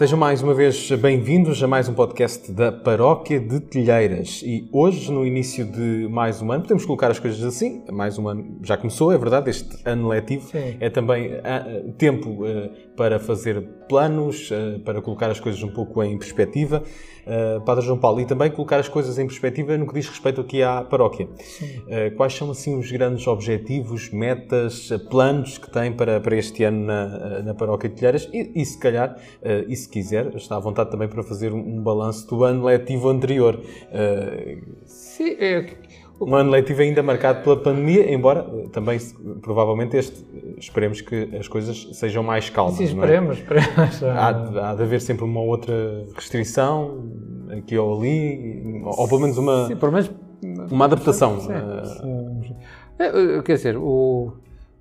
Sejam mais uma vez bem-vindos a mais um podcast da Paróquia de Telheiras. E hoje, no início de mais um ano, podemos colocar as coisas assim, mais um ano já começou, é verdade, este ano letivo Sim. é também ah, tempo ah, para fazer planos, ah, para colocar as coisas um pouco em perspectiva. Padre João Paulo, e também colocar as coisas em perspectiva no que diz respeito aqui à paróquia. Quais são assim os grandes objetivos, metas, planos que tem para, para este ano na, na paróquia de Telheiras? E, e se calhar, e se quiser, está à vontade também para fazer um, balanço do ano letivo anterior. Ah, Sim, é, um ano letivo ainda marcado pela pandemia, embora eh, também provavelmente este eh, esperemos que as coisas sejam mais calmas. sim, não é? esperemos, esperemos. Há, de- há de haver sempre uma outra restrição, aqui ou ali, ou pelo menos uma, Sim, pelo menos. uma adaptação. Sim, sim. É, quer dizer, o,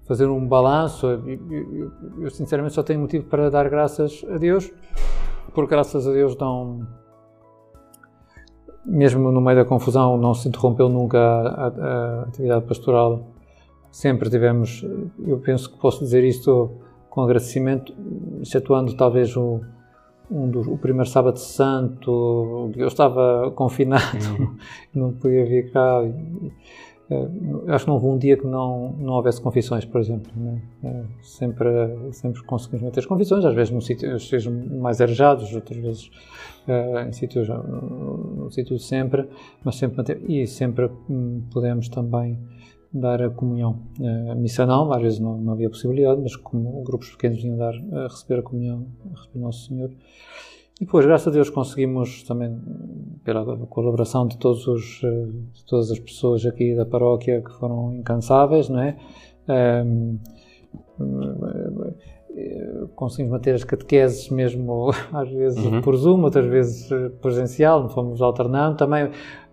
fazer um balanço, eu, eu- eu- sinceramente só tenho motivo para dar graças a Deus, porque graças a Deus não. Mesmo no meio da confusão, não se interrompeu nunca a, a- a atividade pastoral. Sempre tivemos, eu penso que posso dizer isto com agradecimento, excetuando talvez o, um dos, o primeiro sábado santo, eu estava confinado, não podia vir cá. e, acho que não houve um dia que não, não houvesse confissões, por exemplo. né? Eh, sempre, sempre conseguimos manter as confissões, às vezes num sítio sejam mais arejados, outras vezes eh, em sítios, no, sítio sempre, mas sempre manter, e sempre hum, podemos também dar a comunhão. Eh, A missa não, às vezes não, não havia possibilidade, mas como grupos pequenos vinham dar, a receber a comunhão, a receber Nosso Senhor. E depois, graças a Deus, conseguimos também, pela colaboração de, todos os, eh, de todas as pessoas aqui da paróquia que foram incansáveis, não é? Ehm, eh, conseguimos manter as catequeses mesmo às vezes Uhum. por Zoom, outras vezes eh, presencial, fomos alternando. Também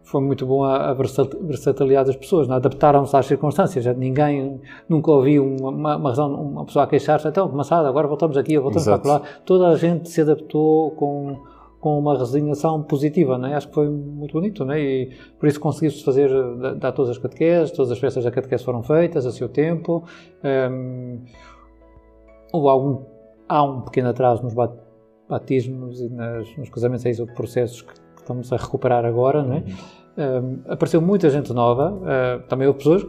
foi muito bom a, a versat- versatilidade das pessoas, é? adaptaram-se às circunstâncias. Ninguém, nunca ouvi uma, uma, uma razão, uma pessoa a queixar-se, então, começada, agora voltamos aqui, voltamos Exato. para lá. Toda a gente se adaptou com, com uma resignação positiva, não é? Acho que foi muito bonito, não é? E por isso conseguiu-se fazer, dar- todas as catequeses, todas as festas da catequese foram feitas a seu tempo. Hum, houve algum, há um pequeno atraso nos bat- batismos e nas, nos casamentos, é isso, processos que estamos a recuperar agora, não é? Hum, apareceu muita gente nova, uh, também houve pessoas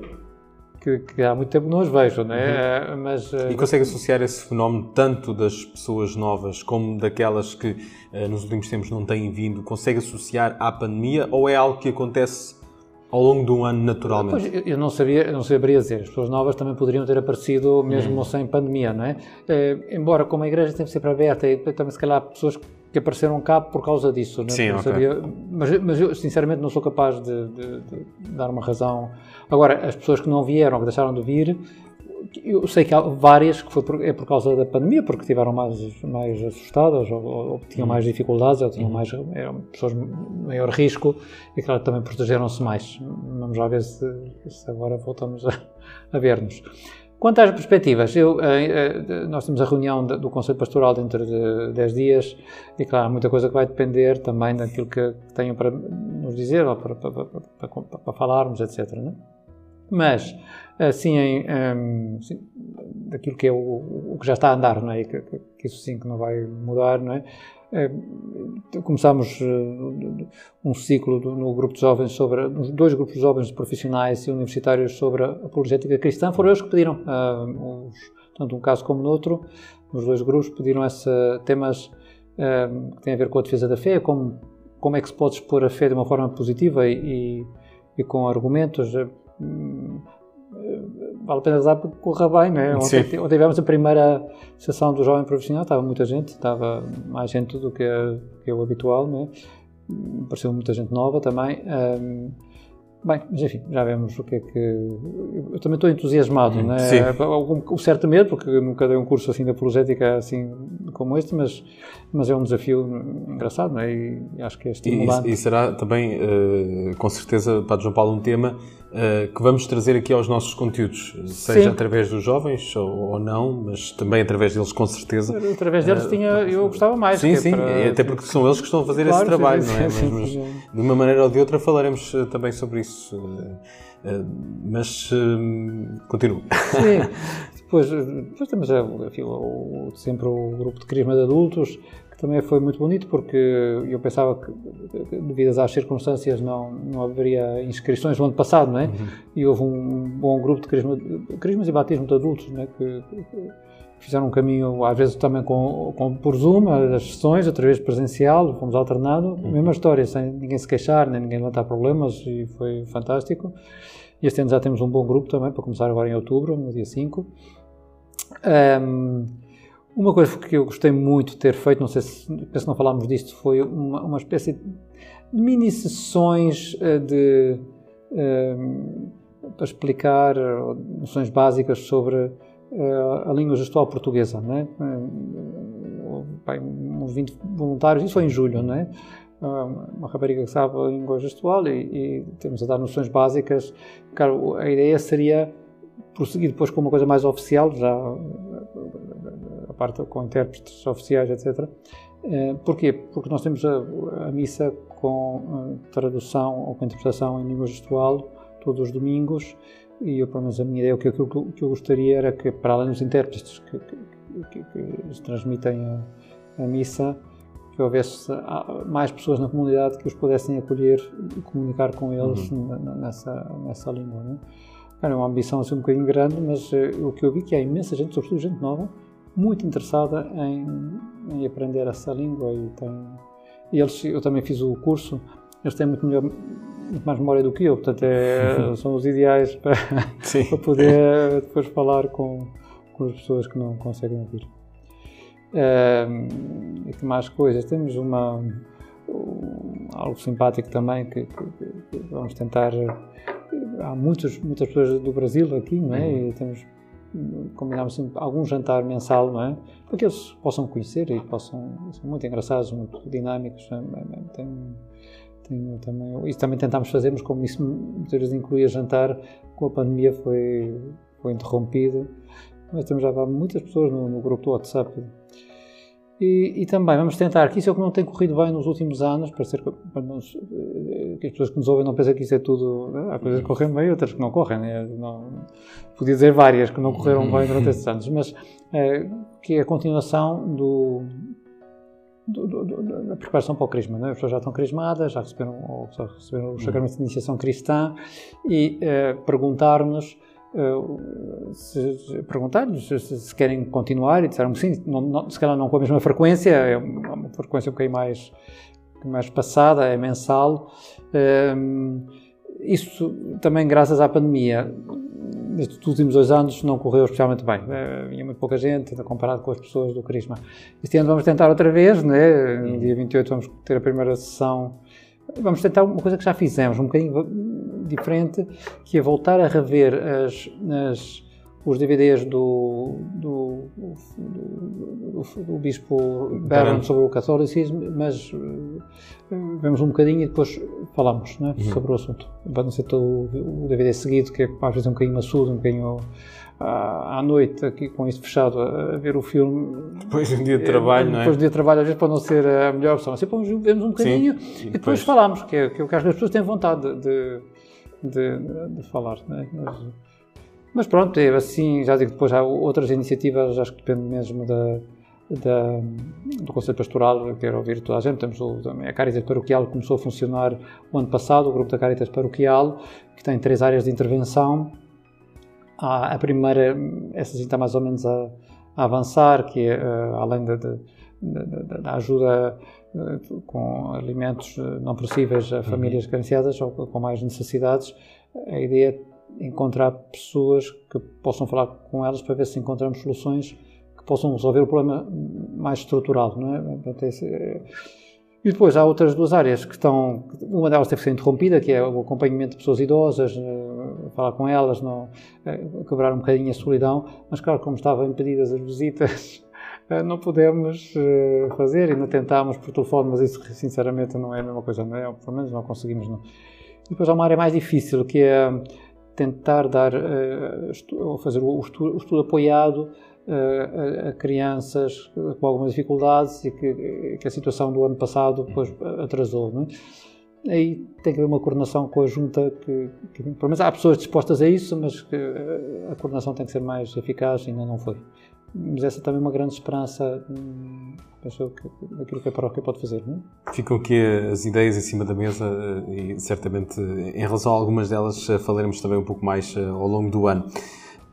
que, que há muito tempo não as vejo, não é? Uh, mas, uh, E consegue associar esse fenómeno tanto das pessoas novas como daquelas que nos últimos tempos não têm vindo? Consegue associar à pandemia ou é algo que acontece ao longo de um ano naturalmente? Eu- não sabia, eu não saberia dizer. As pessoas novas também poderiam ter aparecido mesmo sem pandemia, não é? Embora como a igreja esteve sempre aberta e também se calhar pessoas que apareceram cá por causa disso, não é? Sim, Não ok. sabia, mas, mas eu sinceramente não sou capaz de, de- de dar uma razão. Agora, as pessoas que não vieram, que deixaram de vir, eu sei que há várias que foi por, é por causa da pandemia, porque estiveram mais, mais assustadas ou, ou- tinham mais dificuldades ou tinham mais eram pessoas de maior risco e claro também protegeram-se mais. Vamos lá ver se, se agora voltamos a, a ver-nos. Quanto às perspectivas, eu, eh, eh, nós temos a reunião do Conselho Pastoral dentro de 10 dias e, claro, muita coisa que vai depender também daquilo que, tenham para nos dizer ou para, para, para, para- falarmos, etc. não é? Mas, assim, em, daquilo que é o, o que já está a andar, não é? Que, que- que isso sim que não vai mudar, não é? Eh, Começámos eh, um ciclo do- no grupo de jovens sobre, nos dois grupos de jovens profissionais e universitários sobre a apologética cristã, foram eles que pediram, ah, os, tanto um caso como no outro, nos dois grupos pediram essa, temas ah, que têm a ver com a defesa da fé, como, como é que se pode expor a fé de uma forma positiva e, e, e com argumentos. Hum, Vale a pena rezar porque corra bem, não é? Ontem, ontem tivemos a primeira sessão do Jovem Profissional, estava muita gente, estava mais gente do que, que é o habitual, não é? Apareceu muita gente nova também. Ahm, bem, mas enfim, já vemos o que é que. Eu também estou entusiasmado, não é? Sim. Algum, um certo medo, porque nunca dei um curso assim de apologética assim como este, mas, mas é um desafio engraçado, não é? E acho que é E, estimulante. e será também, eh, com certeza, Padre João Paulo, um tema eh, que vamos trazer aqui aos nossos conteúdos, seja Sim. através dos jovens ou, ou não, mas também através deles, com certeza. Através deles tinha, eu gostava mais. Sim, é sim, para- até porque são eles que estão a fazer Claro, esse trabalho, sim, não é? sim, Mas, sim. de uma maneira ou de outra falaremos eh, também sobre isso. mas continuo. Sim. Depois, depois temos enfim, sempre o grupo de Crisma de Adultos, que também foi muito bonito porque eu pensava que, devido às circunstâncias, não, não haveria inscrições no ano passado, não é? Uhum. E houve um bom grupo de crisma, crismas e batismo de adultos, não é? Que, que, fizeram um caminho, às vezes também com, com por Zoom, as sessões, outra vez presencial, fomos alternando, uhum. mesma história, sem ninguém se queixar, nem ninguém levantar problemas, e foi fantástico. E este ano já temos um bom grupo também, para começar agora em outubro, no dia 5. Um, uma coisa que eu gostei muito de ter feito, não sei se, penso não falámos disto, foi uma, uma espécie de mini sessões eh, de, um, para explicar noções básicas sobre uh, a língua gestual portuguesa, né? Uh, uns 20 voluntários, isso foi em julho, né? Uma rapariga que sabe a língua gestual e, e, temos a dar noções básicas. Claro, a ideia seria prosseguir depois com uma coisa mais oficial, já parte com intérpretes oficiais, etc. Uh, porquê? Porque nós temos a, a missa com tradução ou com interpretação em língua gestual todos os domingos e eu, pelo menos a minha ideia, o que, que eu gostaria era que, para além dos intérpretes que, que, que transmitem a, a, missa, que houvesse mais pessoas na comunidade que os pudessem acolher e comunicar com eles uhum. nessa, nessa língua. Né? É uma ambição assim um bocadinho grande, mas uh, o que eu vi que há imensa gente, sobretudo gente nova, muito interessada em, em aprender essa língua e tem... Eles, eu também fiz o curso, eles têm muito melhor muito mais memória do que eu, portanto é, são os ideais para, para, poder depois falar com, com as pessoas que não conseguem ouvir. e que mais coisas? Temos uma, um, algo simpático também que, que, que, vamos tentar. Há muitos, muitas pessoas do Brasil aqui, não é? Uhum. E temos combinamos sempre algum jantar mensal, não é? Para que eles possam conhecer e possam. São muito engraçados, muito dinâmicos. É? Tem, tenho também, isso também tentámos fazer, mas como isso muitas vezes incluía jantar, com a pandemia foi, foi interrompido. Mas temos já muitas pessoas no, no grupo do WhatsApp. E, e, também vamos tentar, que isso é o que não tem corrido bem nos últimos anos, para, ser, para nos, eh, que as pessoas que nos ouvem não pensem que isso é tudo. Né? Há coisas que correm bem e outras que não correm. Né? Não, podia dizer várias que não correram bem durante esses anos, mas é, que é a continuação do, do, do, da preparação para o crisma. Né? As pessoas já estão crismadas, já receberam, ou já receberam o sacramento de iniciação cristã e uh, perguntar-nos se, perguntar-nos se, se, querem continuar e disseram sim, não, não, se calhar não com a mesma frequência, é uma frequência um bocadinho mais, mais passada, é mensal. Uh, isso também graças à pandemia nestes últimos dois anos não correu especialmente bem. Uh, vinha muito pouca gente comparado com as pessoas do Crisma. Este ano vamos tentar outra vez, né? no dia 28 vamos ter a primeira sessão. Vamos tentar uma coisa que já fizemos, um bocadinho diferente, que é voltar a rever as, as os DVDs do, do, do, do, do Bispo Barron sobre o catolicismo, mas eh, vemos um bocadinho e depois falamos né, uhum. sobre o assunto. Para não ser todo o DVD seguido, que é às vezes um bocadinho maçudo, um bocadinho à, noite, aqui com isso fechado, a, ver o filme. Depois de um dia de trabalho, é, não é? Depois de um dia de trabalho, às vezes pode não ser a melhor opção. Assim, vemos um bocadinho Sim, e, depois... depois falamos, que é, que é o que as pessoas têm vontade de, de, de, falar. Né? Mas, mas pronto, é assim, já digo, depois há outras iniciativas, acho que depende mesmo da, da, do Conselho Pastoral, quero ouvir toda a gente. Temos o, a Caritas Paroquial que começou a funcionar o ano passado, o grupo da Caritas Paroquial, que tem três áreas de intervenção. Há a primeira, essa sim está mais ou menos a, a avançar, que é, uh, além da, da ajuda uh, com alimentos eh, não possíveis a famílias uhum. carenciadas ou com mais necessidades, a ideia encontrar pessoas que possam falar com elas para ver se encontramos soluções que possam resolver o problema mais estrutural, não é? E depois há outras duas áreas que estão, uma delas teve que ser interrompida, que é o acompanhamento de pessoas idosas, falar com elas, não, eh, quebrar um bocadinho a solidão, mas claro, como estavam impedidas as visitas, eh, não podemos fazer, ainda tentámos por telefone, mas isso sinceramente não é a mesma coisa, não é? Pelo menos não conseguimos. Não. E depois há uma área mais difícil, que é tentar dar, uh, fazer o estudo, apoiado a, crianças com algumas dificuldades e que, a situação do ano passado depois atrasou. Não é? Aí tem que haver uma coordenação conjunta que, que, pelo menos há pessoas dispostas a isso, mas que a coordenação tem que ser mais eficaz, ainda não foi. mas essa também é uma grande esperança hum, penso que, daquilo que a paróquia pode fazer. Não é? Ficam aqui as ideias em cima da mesa e certamente em relação a algumas delas falaremos também um pouco mais ao longo do ano.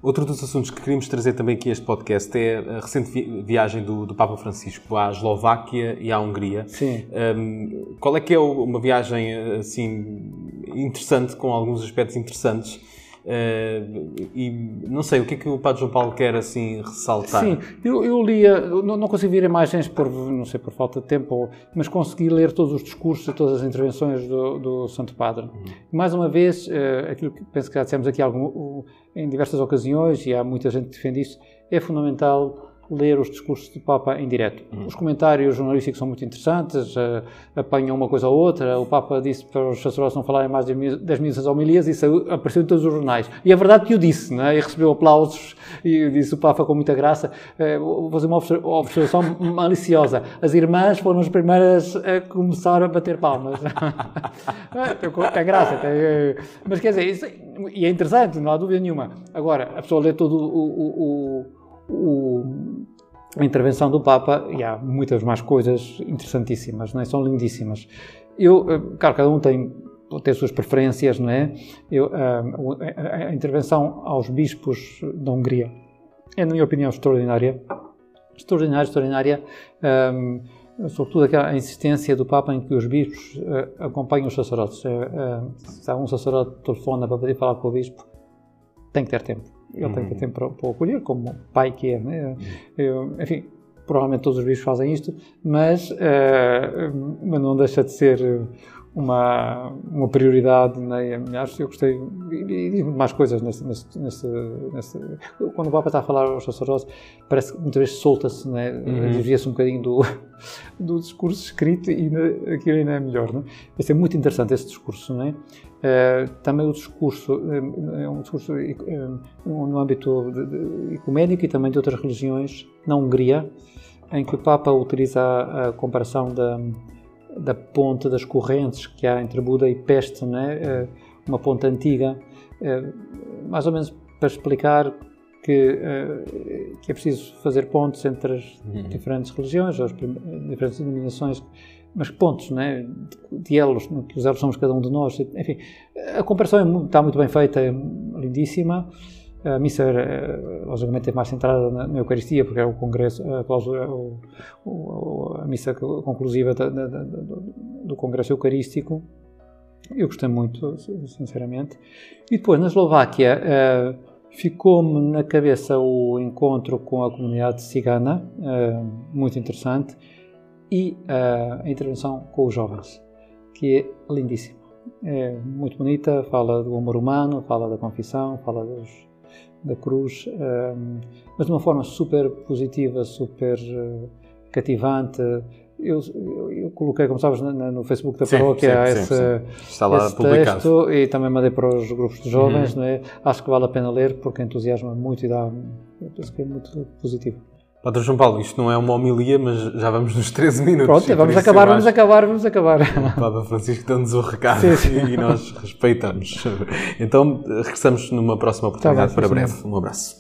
Outro dos assuntos que queríamos trazer também aqui a este podcast é a recente viagem do, do, Papa Francisco à Eslováquia e à Hungria. Sim. Um, qual é que é uma viagem assim interessante, com alguns aspectos interessantes? Uh, e não sei, o que é que o Padre João Paulo quer assim ressaltar? Sim, eu, eu lia, não, não consegui ver imagens por, não sei, por falta de tempo, mas consegui ler todos os discursos e todas as intervenções do, do Santo Padre. Uhum. Mais uma vez, uh, aquilo que penso que já dissemos aqui algum, em diversas ocasiões, e há muita gente que defende isso, é fundamental ler os discursos do Papa em direto. Uhum. Os comentários jornalísticos são muito interessantes, uh, apanham uma coisa ou outra. O Papa disse para os sacerdotes não falarem mais de 10 minutos homilias e isso apareceu em todos os jornais. E é verdade que o disse, né? e recebeu aplausos, e disse o Papa com muita graça. Uh, vou fazer uma observação maliciosa. As irmãs foram as primeiras a começar a bater palmas. tem graça. Tem, uh, mas quer dizer, isso, e é interessante, não há dúvida nenhuma. Agora, a pessoa lê todo o, o, o o, a intervenção do Papa, e há muitas mais coisas interessantíssimas, não é? são lindíssimas. Eu, eh, claro, cada um tem, as suas preferências, não é? Eu, a, eh, a, intervenção aos bispos da Hungria é, na minha opinião, extraordinária. Extraordinária, extraordinária. Um, ehm, sobretudo aquela insistência do Papa em que os bispos uh, acompanhem os sacerdotes. Uh, uh, se há um sacerdote telefona para poder falar com o bispo, tem que ter tempo ele tem que ter tempo para, para o acolher, como pai que é. Né? Eu, enfim, provavelmente todos os bichos fazem isto, mas, uh, mas não deixa de ser uma, uma prioridade. Né? Aliás, eu gostei, e diz mais coisas nesse, nesse, nesse, nesse, Quando o Papa está a falar aos sacerdotes, parece que muitas vezes solta-se, né? Uhum. desvia-se um bocadinho do, do discurso escrito e aquilo ainda é melhor. Né? Vai ser muito interessante esse discurso. Né? Uh, também o discurso, é um discurso uh, no âmbito ecuménico e também de outras religiões, na Hungria, em que o Papa utiliza a, a comparação da, da ponte das correntes que há entre Buda e Peste, né? Uh, uma ponte antiga, mais ou menos para explicar que, que é preciso fazer pontes entre as uhum. diferentes religiões, as diferentes denominações mas pontos, né, de elos, que os elos somos cada um de nós. Enfim, a comparação é está muito bem feita, é lindíssima. A missa, logicamente, é mais centrada na, na Eucaristia, porque é o congresso, a, cláusula, o, o, a missa conclusiva da, da, da, do Congresso Eucarístico. Eu gostei muito, sinceramente. E depois, na Eslováquia, uh, ficou-me na cabeça o encontro com a comunidade cigana, uh, muito interessante e uh, a intervenção com os jovens, que é lindíssima. É muito bonita, fala do amor humano, fala da confissão, fala dos, da cruz, ah, mas de uma forma super positiva, super uh, cativante. Eu, eu, eu, coloquei, como sabes, no, no Facebook da paróquia sim, sim, esse, sim, Está lá esse texto e também mandei para os grupos de jovens. Uhum. Não é? Acho que vale a pena ler porque entusiasma muito e dá. penso que é muito positivo. Padre João Paulo, isto não é uma homilia, mas já vamos nos 13 minutos. Pronto, vamos acabar, vamos acabar, vamos acabar. O Papa Francisco deu-nos o recado sim, sim. e nós respeitamos. Então, regressamos numa próxima oportunidade tá bem, para breve. Um abraço.